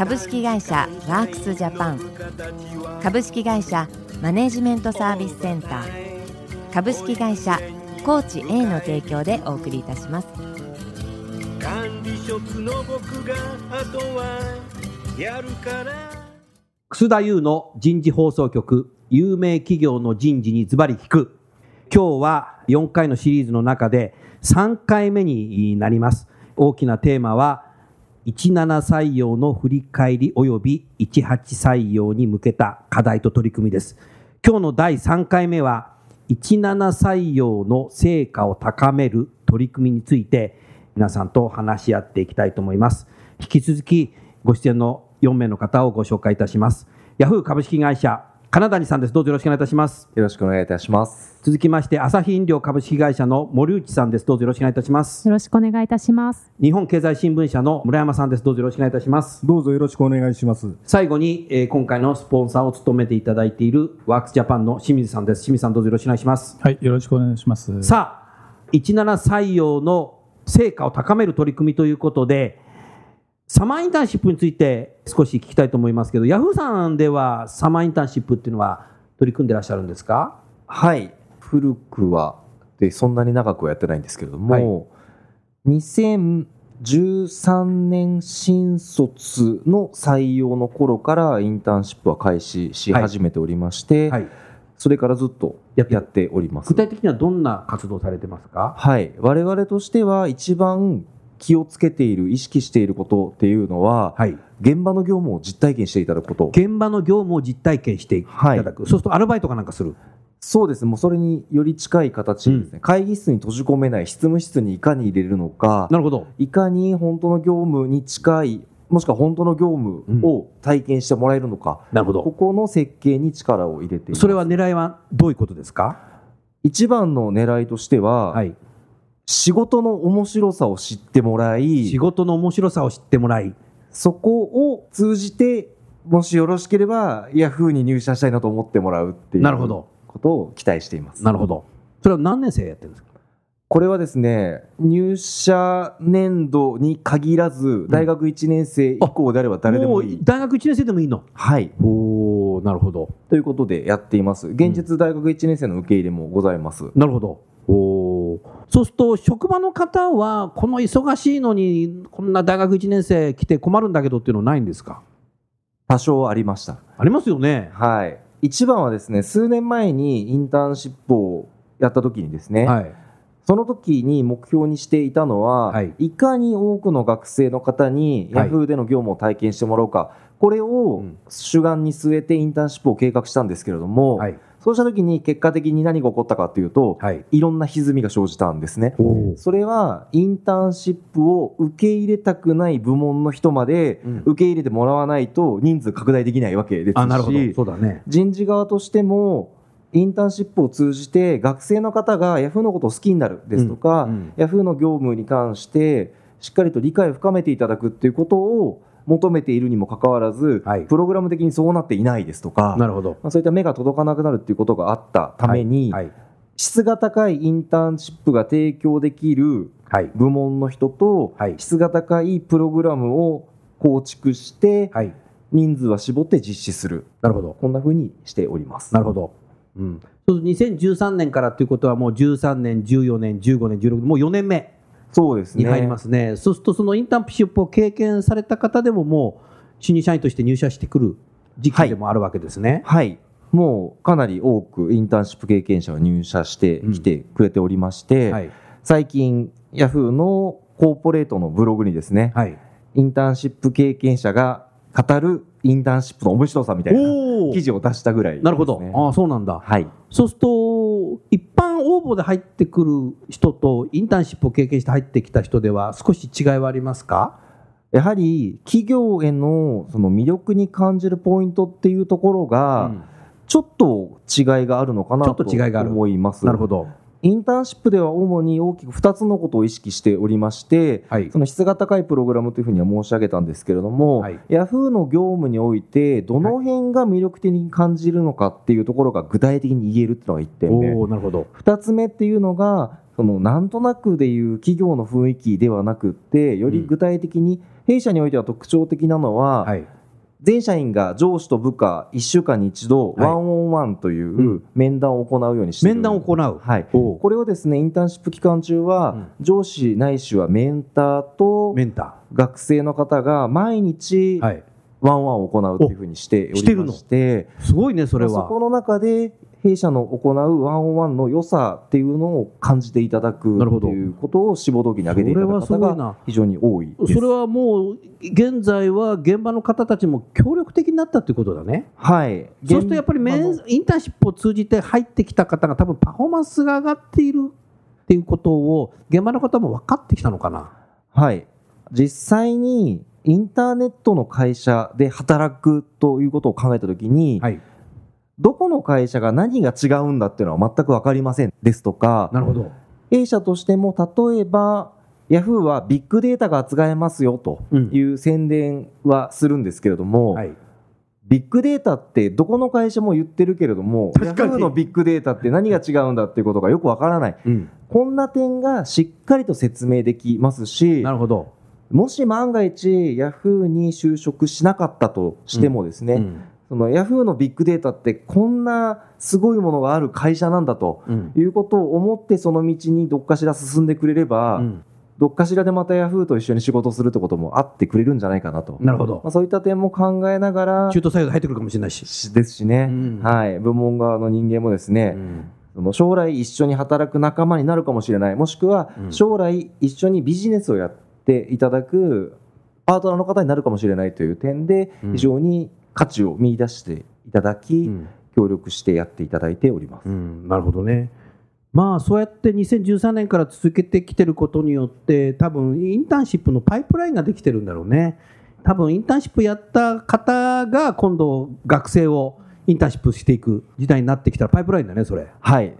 株式会社ワークスジャパン。株式会社マネジメントサービスセンター。株式会社コーチ A の提供でお送りいたします。管理職の僕があとはやるから。楠田優の人事放送局有名企業の人事にズバリ聞く。今日は4回のシリーズの中で3回目になります。大きなテーマは17採用の振り返り及び18採用に向けた課題と取り組みです。今日の第3回目は17採用の成果を高める取り組みについて皆さんと話し合っていきたいと思います。引き続きご出演の4名の方をご紹介いたします。ヤフー株式会社金谷さんです。どうぞよろしくお願いいたします。よろしくお願いいたします。続きまして、朝日飲料株式会社の森内さんです。どうぞよろしくお願いいたします。よろしくお願いいたします。日本経済新聞社の村山さんです。どうぞよろしくお願いいたします。どうぞよろしくお願いします。最後に、えー、今回のスポンサーを務めていただいているワークスジャパンの清水さんです。清水さんどうぞよろしくお願いします。はい、よろしくお願いします。さあ、17採用の成果を高める取り組みということで、サマーインターンシップについて少し聞きたいと思いますけど、ヤフーさんではサマーインターンシップっていうのは取り組んでらっしゃるんですか？はい。古くはでそんなに長くはやってないんですけれども、はい、2013年新卒の採用の頃からインターンシップは開始し始めておりまして、はい。はい、それからずっとやっております。具体的にはどんな活動されてますか？はい。我々としては一番気をつけている意識していることっていうのは、はい、現場の業務を実体験していただくこと。現場の業務を実体験してい。ただく、はい、そうするとアルバイトかなんかする？そうですね。もうそれにより近い形ですね、うん、会議室に閉じ込めない執務室にいかに入れるのかなるほど。いかに本当の業務に近いもしくは本当の業務を体験してもらえるのか、うん、なるほど。ここの設計に力を入れていそれは狙いはどういうことですか？一番の狙いとしては、はい、仕事の面白さを知ってもらい仕事の面白さを知ってもらい。そこを通じてもしよろしければヤフーに入社したいなと思ってもらうっていうなるほど。ことを期待しています。なるほど。それは何年生やってるんですか？これはですね入社年度に限らず大学1年生以降であれば誰でもいい、うん、大学1年生でもいいの？はい。おおなるほど。ということでやっています。現実大学1年生の受け入れもございます、うん、なるほど。おそうすると職場の方はこの忙しいのにこんな大学1年生来て困るんだけどっていうのはないんですか？多少ありました。ありますよね。はい。一番はですね数年前にインターンシップをやった時にですね、はい、その時に目標にしていたのは、はい、いかに多くの学生の方にヤフーでの業務を体験してもらおうか、はい、これを主眼に据えてインターンシップを計画したんですけれども、はいそうした時に結果的に何が起こったかというと、はい、いろんな歪みが生じたんですね。それはインターンシップを受け入れたくない部門の人まで受け入れてもらわないと人数拡大できないわけですし、そうだね、人事側としてもインターンシップを通じて学生の方がヤフーのことを好きになるですとか、うんうん、ヤフーの業務に関してしっかりと理解を深めていただくっていうことを求めているにもかかわらず、はい、プログラム的にそうなっていないですとかなるほど、まあ、そういった目が届かなくなるっていうことがあったために、はい。はい、質が高いインターンシップが提供できる部門の人と、質が高いプログラムを構築して、人数は絞って実施する。なるほど。こんなふうにしております。なるほど、うん、2013年からということはもう13年14年15年16年もう4年目そうですね。に入りますね。そうすると、そのインターンシップを経験された方でも、もう、新入社員として入社してくる時期でもあるわけですね。はい、はいもうかなり多くインターンシップ経験者が入社してきてくれておりまして、うんはい、最近、ヤフーのコーポレートのブログにですね、はい、インターンシップ経験者が語るインターンシップの面白さみたいな記事を出したぐらい、ね、なるほど。ああ、そうなんだ。はい。そうすると、一般応募で入ってくる人と、インターンシップを経験して入ってきた人では、少し違いはありますか？やはり企業へのその魅力に感じるポイントっていうところが、ちょっと違いがあるのかなと思います。なるほどインターンシップでは主に大きく2つのことを意識しておりまして、はい、その質が高いプログラムというふうには申し上げたんですけれども、はい、ヤフーの業務においてどの辺が魅力的に感じるのかっていうところが具体的に言えるっていうのが1点目。なるほど。2つ目っていうのがそのなんとなくでいう企業の雰囲気ではなくってより具体的に、弊社においては特徴的なのは、はい全社員が上司と部下1週間に一度、ワンオンワンという面談を行うようにして面談を行う、はい、これをですねインターンシップ期間中は、上司ないしはメンターと学生の方が毎日、ワンワンを行うというふうにしておりまして。すごいねそれは。そこの中で弊社の行うワンオンワンの良さっていうのを感じていただくということを志望動機に挙げていただく方が非常に多いそれはもう現在は現場の方たちも協力的になったということだね。はい。そうするとやっぱりメンインターンシップを通じて入ってきた方が多分パフォーマンスが上がっているっていうことを現場の方も分かってきたのかな。はい。実際にインターネットの会社で働くということを考えたときに、はいどこの会社が何が違うんだっていうのは全く分かりませんですとか、なるほど。A 社としても例えば、ヤフーはビッグデータが扱えますよという宣伝はするんですけれども、うんはい、ビッグデータってどこの会社も言ってるけれども、ヤフーのビッグデータって何が違うんだっていうことがよくわからない、うん、こんな点がしっかりと説明できますし、なるほど。もし万が一、ヤフーに就職しなかったとしてもですね、うん、そのヤフーのビッグデータってこんなすごいものがある会社なんだということを思ってその道にどっかしら進んでくれれば、うん、どっかしらでまたヤフーと一緒に仕事するってこともあってくれるんじゃないかなと。なるほど。まあ、そういった点も考えながら。中途採用で入ってくるかもしれないし。ですしね。うん、はい。部門側の人間もですね、うん、その将来一緒に働く仲間になるかもしれない。もしくは将来一緒にビジネスをやっていただくパートナーの方になるかもしれないという点で、非常に価値を見出していただき、うん、協力してやっていただいております。うん、なるほどね。まあそうやって2013年から続けてきてることによって多分インターンシップのパイプラインができてるんだろうね。多分インターンシップやった方が今度学生をインターンシップしていく時代になってきたらパイプラインだねそれ。はい。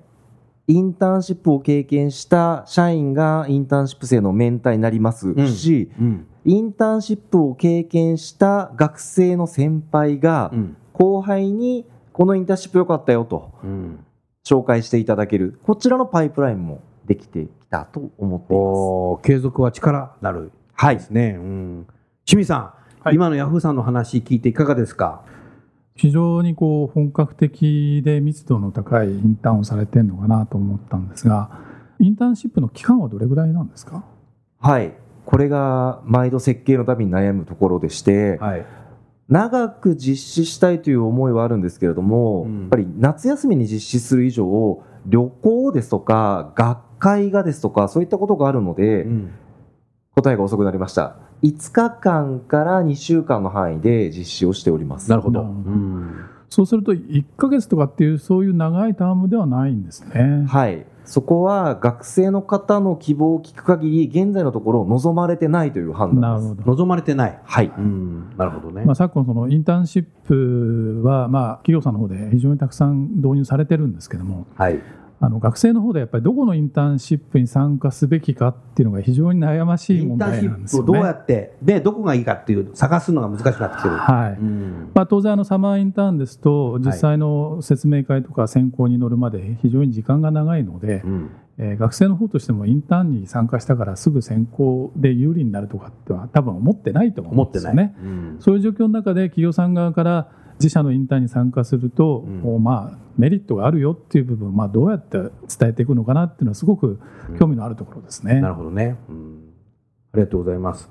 インターンシップを経験した社員がインターンシップ生のメンターになりますし、うんうん、インターンシップを経験した学生の先輩が後輩にこのインターンシップ良かったよと紹介していただける。こちらのパイプラインもできてきたと思っています。継続は力。なる。ですね、はい、うん、清水さん、はい、今のヤフーさんの話聞いていかがですか？非常にこう本格的で密度の高いインターンをされてるのかなと思ったんですがインターンシップの期間はどれぐらいなんですか？はいこれが毎度設計のために悩むところでして、はい、長く実施したいという思いはあるんですけれども、うん、やっぱり夏休みに実施する以上旅行ですとか学会がですとかそういったことがあるので、うん、答えが遅くなりました。5日間から2週間の範囲で実施をしております。なるほど、うん、そうすると1か月とかっていうそういう長いタームではないんですね。はいそこは学生の方の希望を聞く限り現在のところ望まれてないという判断です。望まれてない。はい、うん、なるほどね、まあ、昨今そのインターンシップは、まあ、企業さんの方で非常にたくさん導入されてるんですけども、はい、あの学生の方でやっぱりどこのインターンシップに参加すべきかっていうのが非常に悩ましい問題なんですよ、ね、どうやってでどこがいいかっていう探すのが難しくなってきてる、はい、うん、まあ、当然あのサマーインターンですと実際の説明会とか選考に乗るまで非常に時間が長いので、うん、えー、学生の方としてもインターンに参加したからすぐ選考で有利になるとかっては多分思ってないと思うんですよね。うん、そういう状況の中で企業さん側から自社のインターンに参加すると、うん、まあ、メリットがあるよっていう部分、まあ、どうやって伝えていくのかなっていうのはすごく興味のあるところですね。うん、なるほどね、うん、ありがとうございます。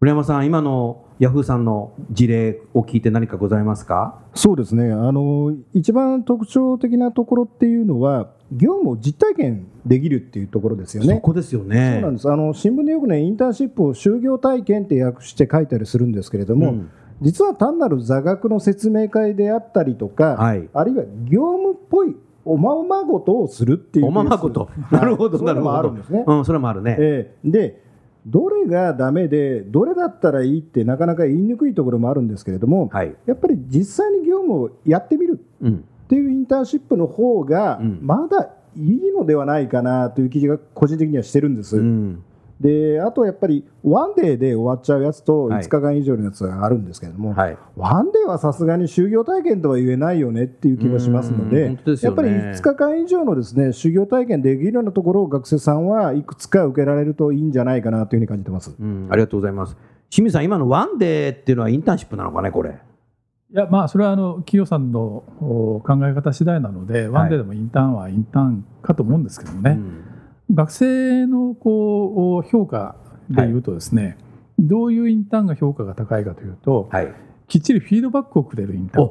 村山さん、今のヤフーさんの事例を聞いて何かございますか？そうですねあの、一番特徴的なところっていうのは、業務を実体験できるっていうところですよね。そこですよね。そうなんです。あの新聞でよくね、インターンシップを就業体験って訳して書いたりするんですけれども、うん実は単なる座学の説明会であったりとか、はい、あるいは業務っぽいおままごとをするっていうおままごと。なるほどなるほどあるんですね、うん、それもあるね、えー、でどれがダメでどれだったらいいってなかなか言いにくいところもあるんですけれども、はい、やっぱり実際に業務をやってみるっていうインターンシップの方がまだいいのではないかなという記事が個人的にはしてるんです。うんであとやっぱりワンデーで終わっちゃうやつと5日間以上のやつがあるんですけれども、はい、ワンデーはさすがに就業体験とは言えないよねっていう気もしますので、ね、やっぱり5日間以上のですね就業体験できるようなところを学生さんはいくつか受けられるといいんじゃないかなというふうに感じてます、ありがとうございます。清水さん今のワンデーっていうのはインターンシップなのかねこれ。いやまあそれはあの企業さんの考え方次第なので、ワンデーでもインターンはインターンかと思うんですけどね、うん学生のこう評価でいうとですね、はい、どういうインターンが評価が高いかというと、はい、きっちりフィードバックをくれるインターン。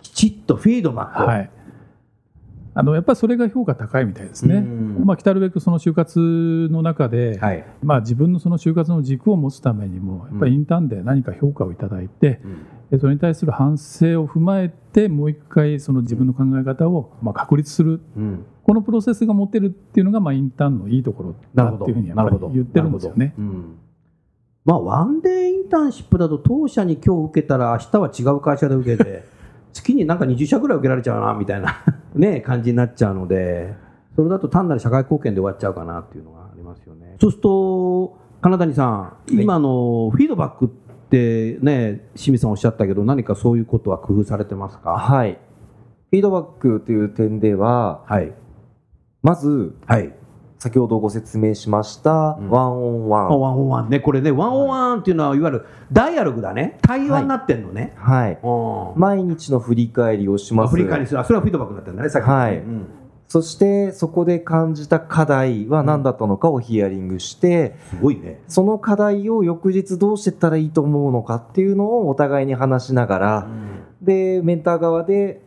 きちっとフィードバックはい。あのやっぱりそれが評価高いみたいですね。まあ、来るべくその就活の中で、はい、まあ、自分のその就活の軸を持つためにもやっぱりインターンで何か評価をいただいて、うん、それに対する反省を踏まえてもう一回その自分の考え方をまあ確立する、うん、このプロセスが持てるっていうのがまあインターンのいいところだっていうふうにやっぱり言ってるんですよね。まあ、ワンデーインターンシップだと当社に今日受けたら明日は違う会社で受けて 月になんか20社ぐらい受けられちゃうなみたいな ね、感じになっちゃうので、それだと単なる社会貢献で終わっちゃうかなっていうのがありますよね。そうすると、金谷さん、今のフィードバックってね、清水さんおっしゃったけど、何かそういうことは工夫されてますか？はい。フィードバックという点では、はい、まず、はい、先ほどご説明しました、ワンオンワン。ワンオンワンね、これね、ワンオンワンっていうのは、いわゆるダイアログだね、対話になってんのね。はい。はい、毎日の振り返りをします。振り返りする、それはフィードバックになってるんだね、さっき、はい。うんそしてそこで感じた課題は何だったのかをヒアリングして、すごいね。その課題を翌日どうしてったらいいと思うのかっていうのをお互いに話しながら、うん、で、メンター側で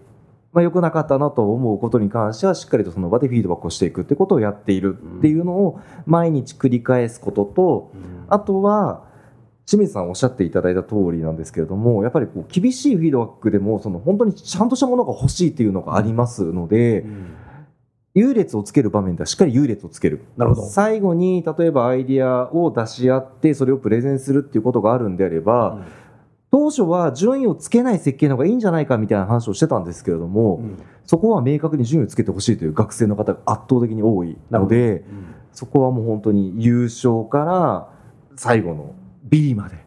まあ、良くなかったなと思うことに関してはしっかりとその場でフィードバックをしていくってことをやっているっていうのを毎日繰り返すことと、あとは清水さんおっしゃっていただいた通りなんですけれどもやっぱりこう厳しいフィードバックでもその本当にちゃんとしたものが欲しいっていうのがありますので。優劣をつける場面ではしっかり優劣をつける。なるほど。最後に例えばアイディアを出し合ってそれをプレゼンするっていうことがあるんであれば、うん当初は順位をつけない設計の方がいいんじゃないかみたいな話をしてたんですけれども、うん、そこは明確に順位をつけてほしいという学生の方が圧倒的に多いので、うん、そこはもう本当に優勝から最後の B まで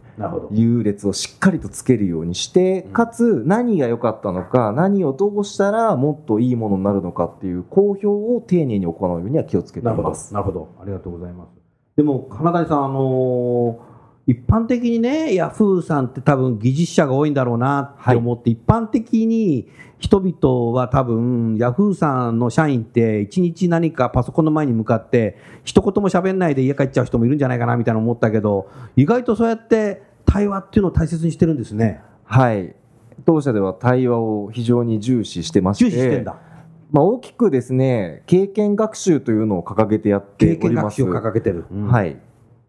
優劣をしっかりとつけるようにして、かつ何が良かったのか何をどうしたらもっといいものになるのかっていう公表を丁寧に行うようには気をつけています。なるほど。ありがとうございます。でも金谷さんあのー一般的にね、ヤフーさんって多分技術者が多いんだろうなって思って、はい、一般的に人々は多分、ヤフーさんの社員って一日何かパソコンの前に向かって一言も喋んないで家帰っちゃう人もいるんじゃないかなみたいな思ったけど、意外とそうやって対話っていうのを大切にしてるんですね。はい。当社では対話を非常に重視してまして。重視してんだ。まあ、大きくですね、経験学習というのを掲げてやっております。経験学習を掲げてる。うん、はい。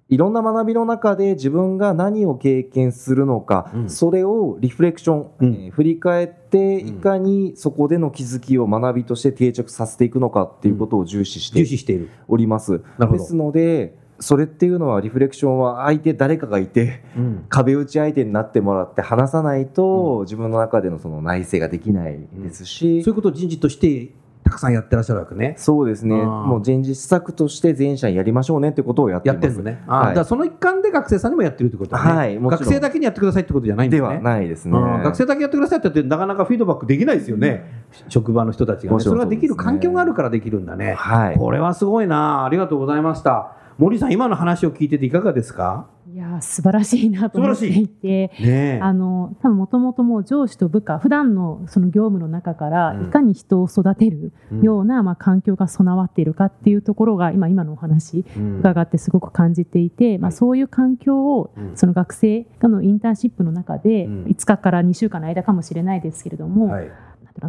いろんな学びの中で自分が何を経験するのか、うん、それをリフレクション、うん、えー、振り返っていかにそこでの気づきを学びとして定着させていくのかっていうことを重視して,、重視している。おります。ですのでそれっていうのはリフレクションは相手誰かがいて、うん、壁打ち相手になってもらって話さないと、自分の中でのその内省ができないですし、そういうことを人事としてたくさんやってらっしゃるわけね。そうですね。もう人事施策として全社やりましょうねってことをやってやってるのね。はい、だその一環で学生さんにもやってるってことだね。はい。学生だけにやってくださいってことじゃないんですね。ではないですね。学生だけやってくださいって言ってなかなかフィードバックできないですよね。うん、職場の人たちが、ね、それができる環境があるからできるんだね。はい。これはすごいな。ありがとうございました。森さん、今の話を聞いてていかがですか？いや素晴らしいなと思ってい。て、ね、あの多分もともとも上司と部下普段のその業務の中からいかに人を育てるような、うん、まあ、環境が備わっているかっていうところが今今のお話伺ってすごく感じていて、うん、まあ、そういう環境をその学生のインターンシップの中で5日から2週間の間かもしれないですけれども、はい、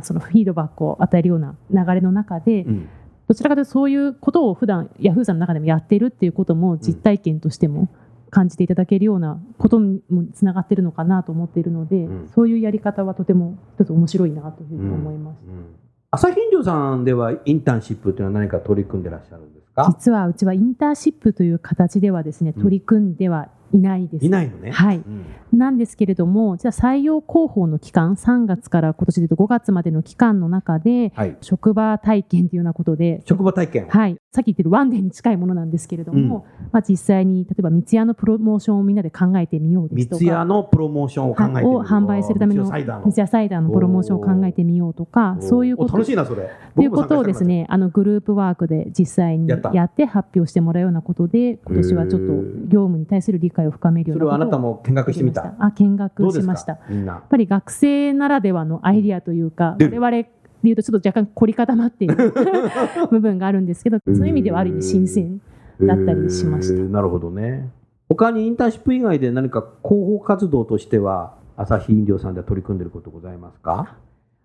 そのフィードバックを与えるような流れの中で、うん。どちらかというとそういうことを普段ヤフーさんの中でもやっているっていうことも実体験としても感じていただけるようなことにもつながっているのかなと思っているので、うん、そういうやり方はとても一つ面白いなというふうに思います。うん。うん、朝日飲料さんではインターンシップというのは何か取り組んでらっしゃるんですか？か実はうちはインターンシップという形ではですね取り組んではいないです。いないのね。はい。うん、なんですけれども、じゃあ採用広報の期間、3月から今年でいうと5月までの期間の中で、はい、職場体験というようなことで、職場体験はい。さっき言ってるワンデーに近いものなんですけれども、うん、まあ実際に例えば三ツ矢のプロモーションをみんなで考えてみようですとか、三ツ矢のプロモーションを考えてみよう、を販売するための三ツ矢サイダーのプロモーションを考えてみようとか、そういうこと。楽しいなそれ。ということをですね、あのグループワークで実際にやって発表してもらうようなことで、今年はちょっと業務に対する理解を深めるようなあなたも見学してみた？あ見学しました。やっぱり学生ならではのアイディアというか、我々でいうとちょっと若干凝り固まっている 部分があるんですけどそういう意味ではある意味新鮮だったりしました、なるほどね。他にインターンシップ以外で何か広報活動としては朝日飲料さんでは取り組んでいることございますか？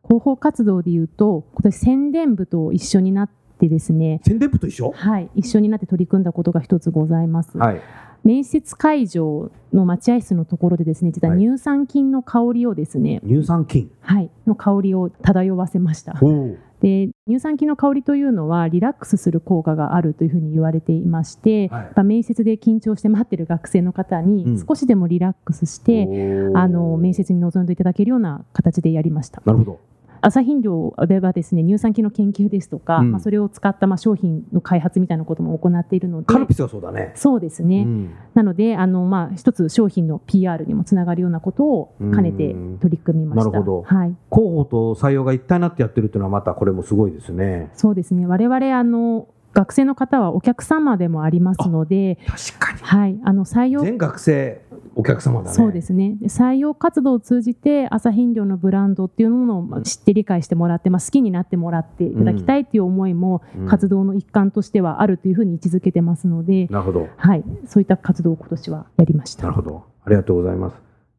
広報活動でいうと今年宣伝部と一緒になってですね宣伝部と一緒？はい一緒になって取り組んだことが一つございます、はい、面接会場の待合室のところでですね実は乳酸菌の香りをですね、はい、乳酸菌。はいの香りを漂わせました。で乳酸菌の香りというのはリラックスする効果があるというふうに言われていまして、はい、面接で緊張して待ってる学生の方に少しでもリラックスして、う。ん、あの面接に臨んでいただけるような形でやりました。なるほど朝飲料ではですね乳酸菌の研究ですとか、うん、まあ、それを使ったまあ商品の開発みたいなことも行っているのでカルピスはそうだね。そうですね、うん、なのであの、まあ、一つ商品の PR にもつながるようなことを兼ねて取り組みました。なるほど、はい、広報と採用が一体になってやってるっていうのはまたこれもすごいですね。そうですね。我々あの学生の方はお客様でもありますので確かに、はい、あの採用全学生お客様だね。そうですね。採用活動を通じて朝飲料のブランドっていうものを知って理解してもらって、まあ、好きになってもらっていただきたいっていう思いも活動の一環としてはあるというふうに位置づけてますので、なるほど、はい、そういった活動を今年はやりました。なるほど。ありがとうございます。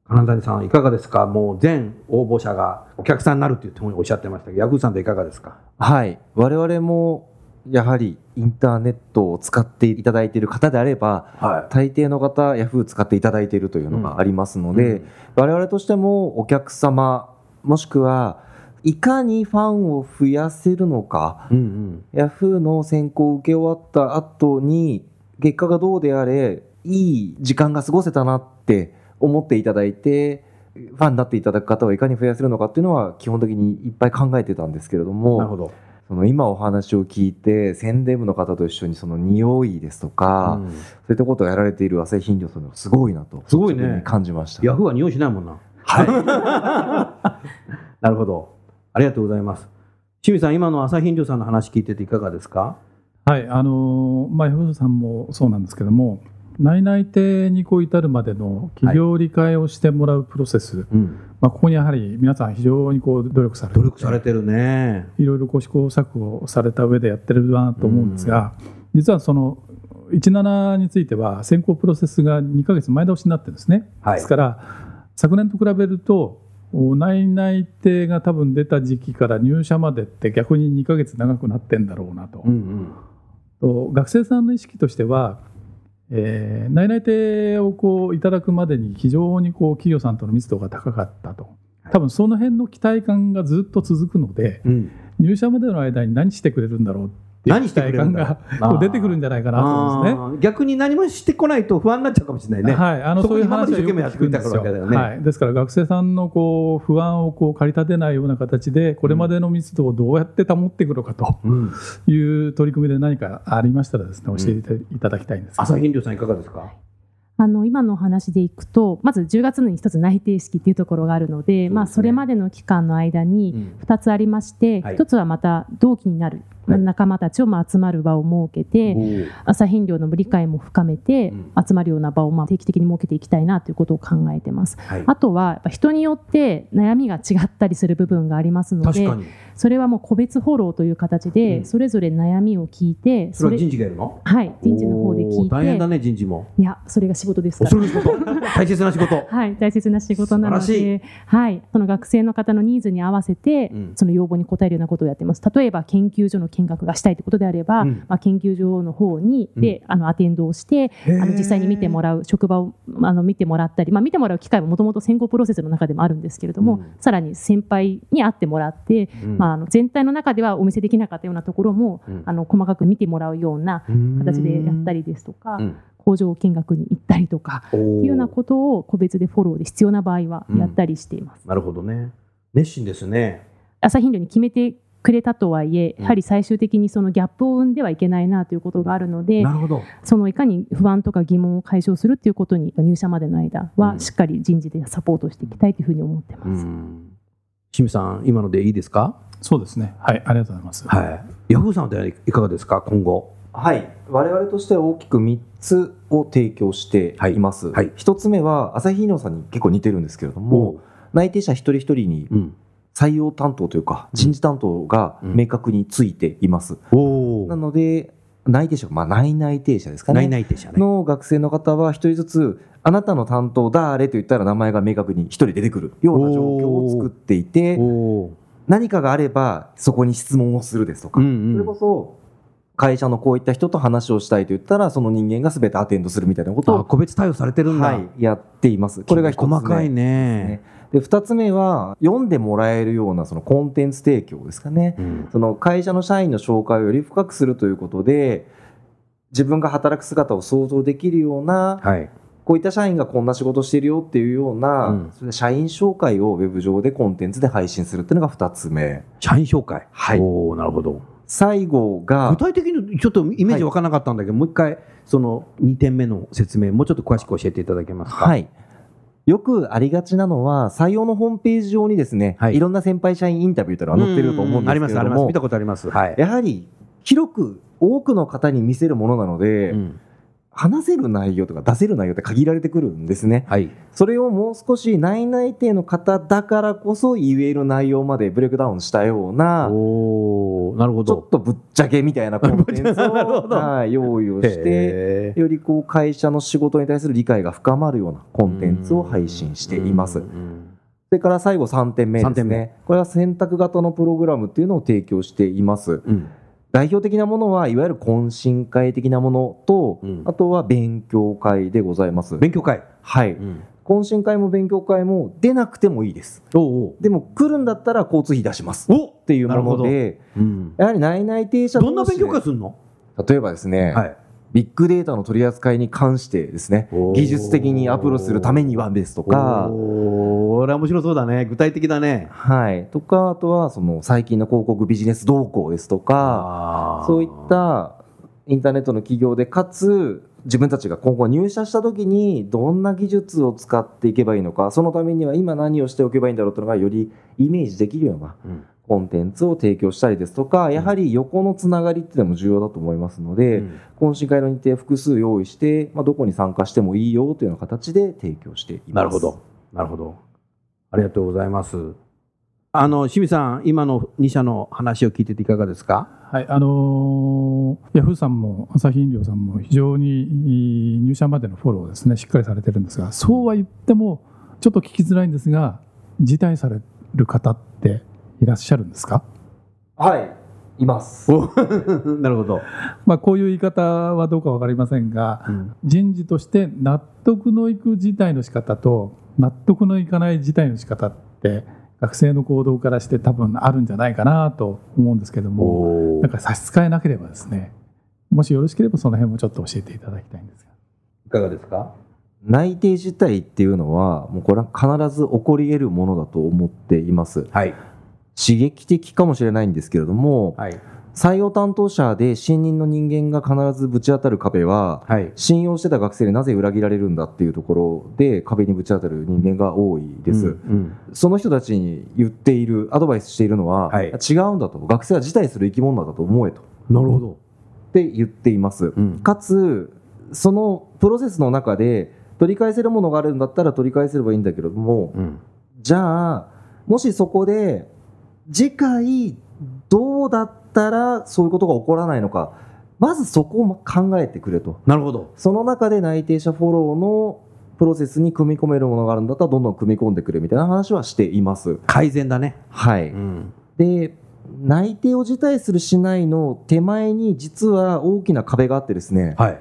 金谷さんいかがですか？もう全応募者がお客さんになるっていうふうにおっしゃってましたけどヤフーさんでいかがですか？はい。我々もやはりインターネットを使っていただいている方であれば、はい、大抵の方、ヤフー使っていただいているというのがありますので、うん、我々としてもお客様、もしくはいかにファンを増やせるのか、うんうん、ヤフーの選考を受け終わった後に、結果がどうであれ、いい時間が過ごせたなって思っていただいて、ファンになっていただく方をいかに増やせるのかっていうのは基本的にいっぱい考えてたんですけれども、なるほどその今お話を聞いて宣伝部の方と一緒にその匂いですとか、うん、そういったことをやられている朝日飲料さんのすごいなとすごいね。感じました。ヤフーは匂いしないもんな。はい。なるほど。ありがとうございます。清水さん今の朝日飲料さんの話聞いてていかがですか？はいあのまあヤフーさんもそうなんですけども内々定にこう至るまでの企業理解をしてもらうプロセス、はいうん、まあ、ここにやはり皆さん非常にこう努力されて努力されてるね。いろいろこう試行錯誤された上でやってるなと思うんですが、うん、実はその17については選考プロセスが2か月前倒しになってるんですね、はい、ですから昨年と比べると内々定が多分出た時期から入社までって逆に2か月長くなってんだろうなと。うんうん、と学生さんの意識としてはえー、内々定をこういただくまでに非常にこう企業さんとの密度が高かったと。多分その辺の期待感がずっと続くので、うん、入社までの間に何してくれるんだろう何してくれるんが出てくるんじゃないかなと思うんですね。逆に何もしてこないと不安になっちゃうかもしれないね。はい、あのそういう話はよく聞くんですよ。はい、ですから学生さんのこう不安をこう駆り立てないような形でこれまでの密度をどうやって保っていくのかという取り組みで何かありましたらですね教えていただきたいんです、朝日飲料さんいかがですか？あの今のお話でいくとまず10月に一つ内定式っていうところがあるので、ね、まあ、それまでの期間の間に2つありまして、うんはい、1つはまた同期になる仲間たちをまあ集まる場を設けて、朝飲料の理解も深めて集まるような場をまあ定期的に設けていきたいなということを考えてます。はい、あとは人によって悩みが違ったりする部分がありますのでそれはもう個別フォローという形でそれぞれ悩みを聞いて、うん、それは人事がやるの？はい人事の方で聞いて。大変だね人事も。いやそれが仕事ですから。大切な仕事。はい大切な仕事なのではいその学生の方のニーズに合わせて、うん、その要望に応えるようなことをやってます。例えば研究所の見学がしたいということであれば、うん、まあ、研究所の方にで、あのアテンドをしてあの実際に見てもらう職場をあの見てもらったり、まあ、見てもらう機会はもともと選考プロセスの中でもあるんですけれども、さらに先輩に会ってもらって、まあ、あの全体の中ではお見せできなかったようなところも、あの細かく見てもらうような形でやったりですとか。工場見学に行ったりとかっていうようなことを個別でフォローで必要な場合はやったりしています。なるほどね。熱心ですね。朝日飲料に決めてくれたとはいえ、やはり最終的にそのギャップを生んではいけないなということがあるので、そのいかに不安とか疑問を解消するということに入社までの間はしっかり人事でサポートしていきたいというふうに思ってます。清水さん、今のでいいですか？そうですね。はい、ありがとうございます。はい。ヤフーさんでいかがですか、今後。はい、我々としては大きく3つを提供しています。はいはい、1つ目は朝日飲料さんに結構似てるんですけれども、内定者一人一人に採用担当というか、人事担当が明確についています。うん、なので、内定者、まあ、内内定者ですかね。内内定者ね。の学生の方は一人ずつ、あなたの担当誰と言ったら名前が明確に一人出てくるような状況を作っていて、何かがあればそこに質問をするですとか、うんうん、それこそ会社のこういった人と話をしたいと言ったらその人間が全てアテンドするみたいなことを個別対応されてるんだ、はい、やっています。これが一つ目、細かいね。で2つ目は読んでもらえるようなそのコンテンツ提供ですかね、うん、その会社の社員の紹介をより深くするということで自分が働く姿を想像できるような、はい、こういった社員がこんな仕事してるよっていうような、うん、それ社員紹介をウェブ上でコンテンツで配信するっていうのが2つ目。社員紹介。はい。おなるほど。最後が具体的にちょっとイメージ分からなかったんだけど、はい、もう一回その2点目の説明もうちょっと詳しく教えていただけますか？はい。よくありがちなのは、採用のホームページ上にですね、はい、いろんな先輩社員インタビューというのは載ってると思うんですけども、あります。見たことあります。はい、やはり広く多くの方に見せるものなので、うん話せる内容とか出せる内容って限られてくるんですね。はい、それをもう少し内内定の方だからこそ言える内容までブレイクダウンしたような、おなるほどちょっとぶっちゃけみたいなコンテンツを はい、用意をして、よりこう会社の仕事に対する理解が深まるようなコンテンツを配信しています。それから最後3点目ですね。これは選択型のプログラムっていうのを提供しています。うん代表的なものはいわゆる懇親会的なものと、うん、あとは勉強会でございます。勉強会。はい、うん、懇親会も勉強会も出なくてもいいです。でも来るんだったら交通費出します。っ。ていうもので、うん、やはり内々停車どんな勉強会するの？例えばですね、はい、ビッグデータの取り扱いに関してですね技術的にアプローチするためにはですとかこれは面白そうだね。具体的だね。はい。とかあとはその最近の広告ビジネス動向ですとかそういったインターネットの企業でかつ自分たちが今後入社した時にどんな技術を使っていけばいいのかそのためには今何をしておけばいいんだろうというのがよりイメージできるような、うん。コンテンツを提供したりですとか、やはり横のつながりっていうのも重要だと思いますので、うん、懇親会の日程複数用意して、まあ、どこに参加してもいいよというような形で提供しています。なるほど。なるほど。ありがとうございます。あの清水さん、今の2社の話を聞いてていかがですか？はい、あのー、ヤフーさんも朝日飲料さんも非常に入社までのフォローですね、しっかりされてるんですが、そうは言っても、ちょっと聞きづらいんですが、辞退される方っていらっしゃるんですか？はいいます なるほど、まあ、こういう言い方はどうか分かりませんが、うん、人事として納得のいく事態の仕方と納得のいかない事態の仕方って学生の行動からして多分あるんじゃないかなと思うんですけどもなんか差し支えなければですねもしよろしければその辺もちょっと教えていただきたいんですが。いかがですか？内定自体っていうのはもうこれは必ず起こり得るものだと思っています。はい。刺激的かもしれないんですけれども、はい、採用担当者で新任の人間が必ずぶち当たる壁は、はい、信用してた学生になぜ裏切られるんだっていうところで壁にぶち当たる人間が多いです、うんうん、その人たちに言っているアドバイスしているのは、はい、違うんだと。学生は辞退する生き物だと思えと。なるほど。って言っています、うん、かつそのプロセスの中で取り返せるものがあるんだったら取り返せればいいんだけれども、うん、じゃあもしそこで次回どうだったらそういうことが起こらないのか。まずそこを考えてくれと。なるほど。その中で内定者フォローのプロセスに組み込めるものがあるんだったらどんどん組み込んでくれみたいな話はしています。改善だね。はい、うん、で内定を辞退するしないの手前に実は大きな壁があってですね、はい、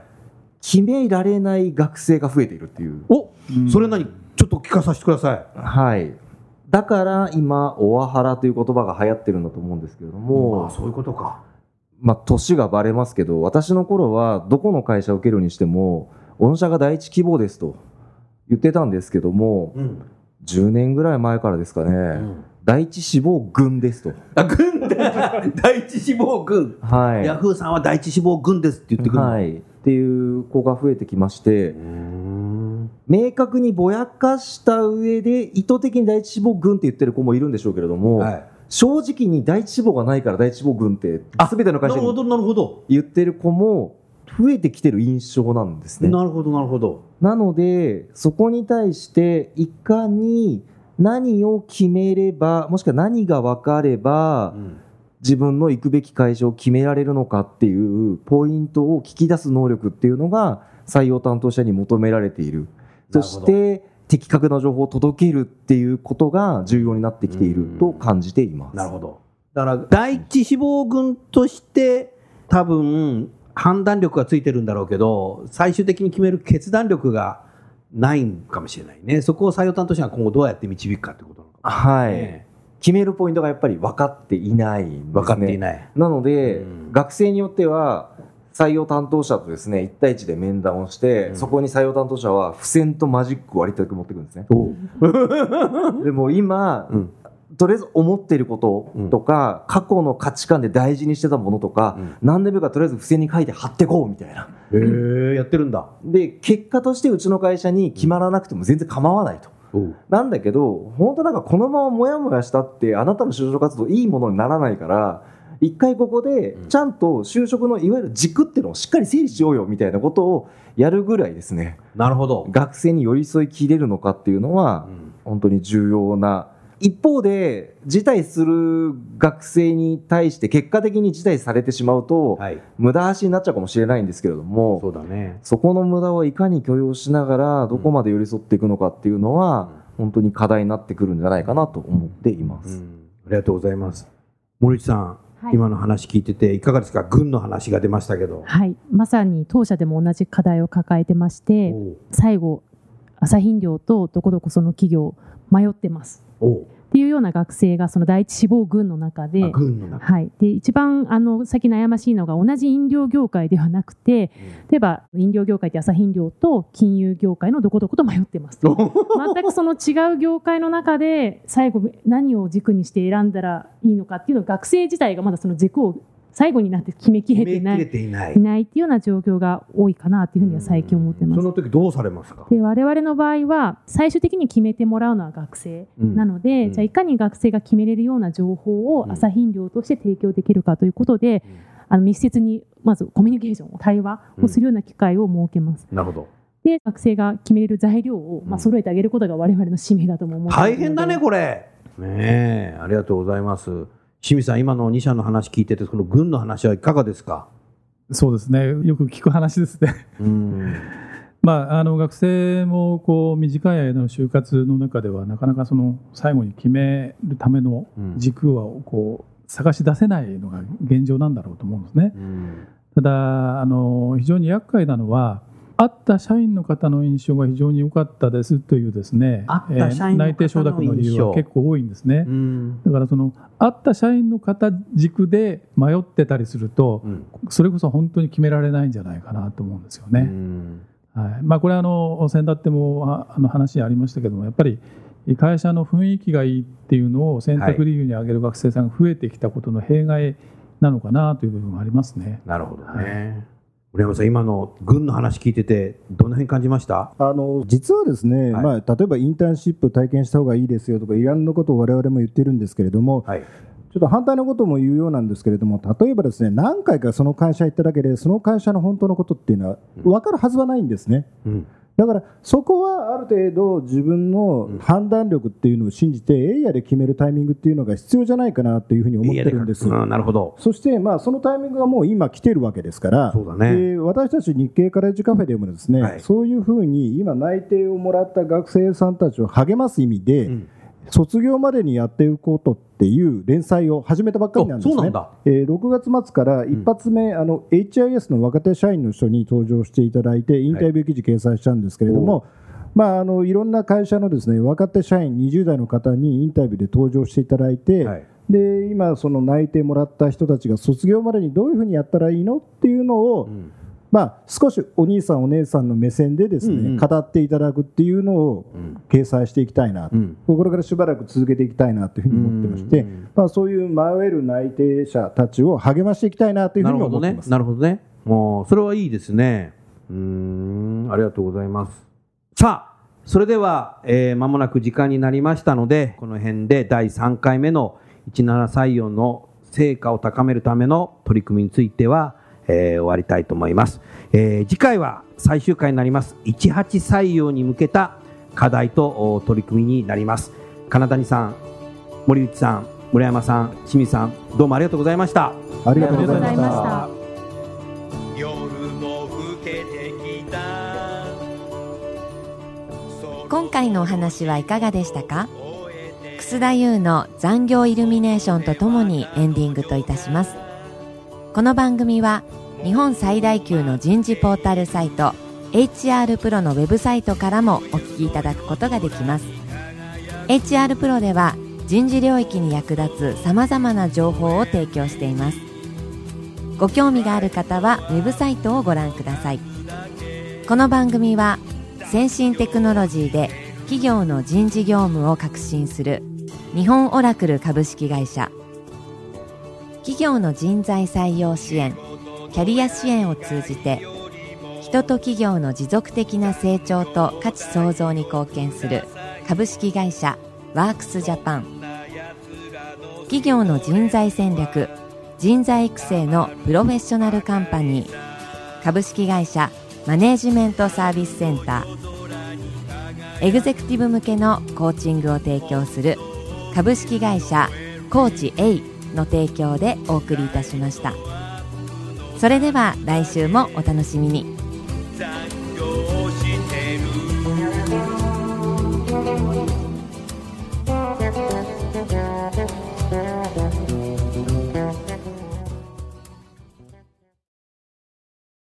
決められない学生が増えているっていう。おそれ何？ちょっと聞かさせてください。はい。だから今、オワハラという言葉が流行ってるんだと思うんですけれども。あそういうことか。まあ、年がばれますけど、私の頃はどこの会社を受けるにしても、御社が第一希望ですと言ってたんですけども、うん、10年ぐらい前からですかね、うん第一志望軍ですと。あ、軍 第一志望軍。はい。ヤフーさんは第一志望軍ですって言ってくるはい。っていう子が増えてきまして、明確にぼやかした上で意図的に第一志望軍って言ってる子もいるんでしょうけれども、はい、正直に第一志望がないから第一志望軍って全ての会社に言ってる子も増えてきてる印象なんですね。なるほどなるほど。なのでそこに対していかに何を決めればもしくは何が分かれば、うん自分の行くべき会社を決められるのかっていうポイントを聞き出す能力っていうのが採用担当者に求められているそして的確な情報を届けるっていうことが重要になってきていると感じています。なるほど。だから第一志望軍として多分判断力がついてるんだろうけど最終的に決める決断力がないかもしれないね。そこを採用担当者が今後どうやって導くかってことなのか、ね、はい。決めるポイントがやっぱり分かっていないね、分かっていない。なので、うん、学生によっては採用担当者とですね1対1で面談をして、うん、そこに採用担当者は付箋とマジックを割りたく持ってくるんですね。でも今、うん、とりあえず思っていることとか、過去の価値観で大事にしてたものとか、何でもかとりあえず付箋に書いて貼ってこうみたいな。へえやってるんだ。で結果としてうちの会社に決まらなくても全然構わないと。なんだけど本当なんかこのままモヤモヤしたってあなたの就職活動いいものにならないから一回ここでちゃんと就職のいわゆる軸っていうのをしっかり整理しようよみたいなことをやるぐらいですね。なるほど。学生に寄り添いきれるのかっていうのは本当に重要な。一方で辞退する学生に対して結果的に辞退されてしまうと、はい、無駄足になっちゃうかもしれないんですけれどもそうだ、ね、そこの無駄をいかに許容しながらどこまで寄り添っていくのかっていうのは、うん、本当に課題になってくるんじゃないかなと思っています、うん、ありがとうございます。森内さんはい、今の話聞いてていかがですか？軍の話が出ましたけど。はい。まさに当社でも同じ課題を抱えてまして最後朝飲料とどこどこその企業迷ってますっていうような学生がその第一志望軍の中ではい、で一番あの最近悩ましいのが同じ飲料業界ではなくて、例えば飲料業界って朝飲料と金融業界のどこどこと迷ってます。全くその違う業界の中で最後何を軸にして選んだらいいのかっていうのを学生自体がまだその軸を最後になって決めきれてない。いない。いないっていうような状況が多いかなというふうには最近思ってます。その時どうされますか？で我々の場合は最終的に決めてもらうのは学生なので、うん、じゃあいかに学生が決めれるような情報を朝飲料として提供できるかということで、うん、あの密接にまずコミュニケーション対話をするような機会を設けます。うん、なるほど。で学生が決めれる材料を、まあ、揃えてあげることが我々の使命だと思う大変だねこれ。ねありがとうございます清水さん、今の2社の話聞いてて、この軍の話はいかがですか？そうですね、よく聞く話ですね。うん。まあ、あの学生もこう短い間の就活の中ではなかなかその最後に決めるための軸をこう探し出せないのが現状なんだろうと思うんですね。うん、ただあの非常に厄介なのは会った社員の方の印象が非常に良かったですというですね、えー、内定承諾の理由は結構多いんですね。だからその会った社員の方軸で迷ってたりすると、うん、それこそ本当に決められないんじゃないかなと思うんですよね。はい。まあ、これはあの先だってもあの話ありましたけどもやっぱり会社の雰囲気がいいっていうのを選択理由に挙げる学生さんが増えてきたことの弊害なのかなという部分がありますね。なるほどね、はい森山さん、今の軍の話聞いてて、どんなふうに感じました？あの実はですね、はい、まあ、例えばインターンシップ体験した方がいいですよとか、いろんなことを我々も言ってるんですけれども、はい、ちょっと反対のことも言うようなんですけれども、例えばですね何回かその会社行っただけで、その会社の本当のことっていうのは分かるはずはないんですね。うんだからそこはある程度自分の判断力っていうのを信じてエイヤで決めるタイミングっていうのが必要じゃないかなというふうに思ってるんです。なるほど。そしてまあそのタイミングがもう今来てるわけですからそうだ、ね、私たち日経カレッジカフェでもですね、はい、そういうふうに今内定をもらった学生さんたちを励ます意味で、うん卒業までにやっていこうとっていう連載を始めたばっかりなんですね。えー、6月末から一発目、うん、あの HIS の若手社員の人に登場していただいてインタビュー記事掲載したんですけれども、はいまあ、あのいろんな会社のですね若手社員20代の方にインタビューで登場していただいて、はい、で今、その内定もらった人たちが卒業までにどういうふうにやったらいいのっていうのを、うんまあ、少しお兄さん、お姉さんの目線でですね、うんうん、語っていただくっていうのを掲載していきたいなと、うん、これからしばらく続けていきたいなというふうに思ってまして、うんうん、まあ、そういう迷える内定者たちを励ましていきたいなというふうに思ってます。なるほどね。なるほどね。もう、それはいいですね。うん、ありがとうございます。さあ、それでは、えー、間もなく時間になりましたので、この辺で第3回目の17採用の成果を高めるための取り組みについては、えー、終わりたいと思います、えー、次回は最終回になります。18採用に向けた課題と取り組みになります。金谷さん森内さん村山さん清水さんどうもありがとうございました。ありがとうございました。今回のお話はいかがでしたか？楠田優の残業イルミネーションとともにエンディングといたしますこの番組は日本最大級の人事ポータルサイト HR プロのウェブサイトからもお聞きいただくことができます。HR プロでは人事領域に役立つ様々な情報を提供しています。ご興味がある方はウェブサイトをご覧ください。この番組は先進テクノロジーで企業の人事業務を革新する日本オラクル株式会社企業の人材採用支援キャリア支援を通じて人と企業の持続的な成長と価値創造に貢献する株式会社ワークスジャパン。企業の人材戦略人材育成のプロフェッショナルカンパニー。株式会社マネージメントサービスセンター。エグゼクティブ向けのコーチングを提供する株式会社コーチ A の提供でお送りいたしました。それでは来週もお楽しみに。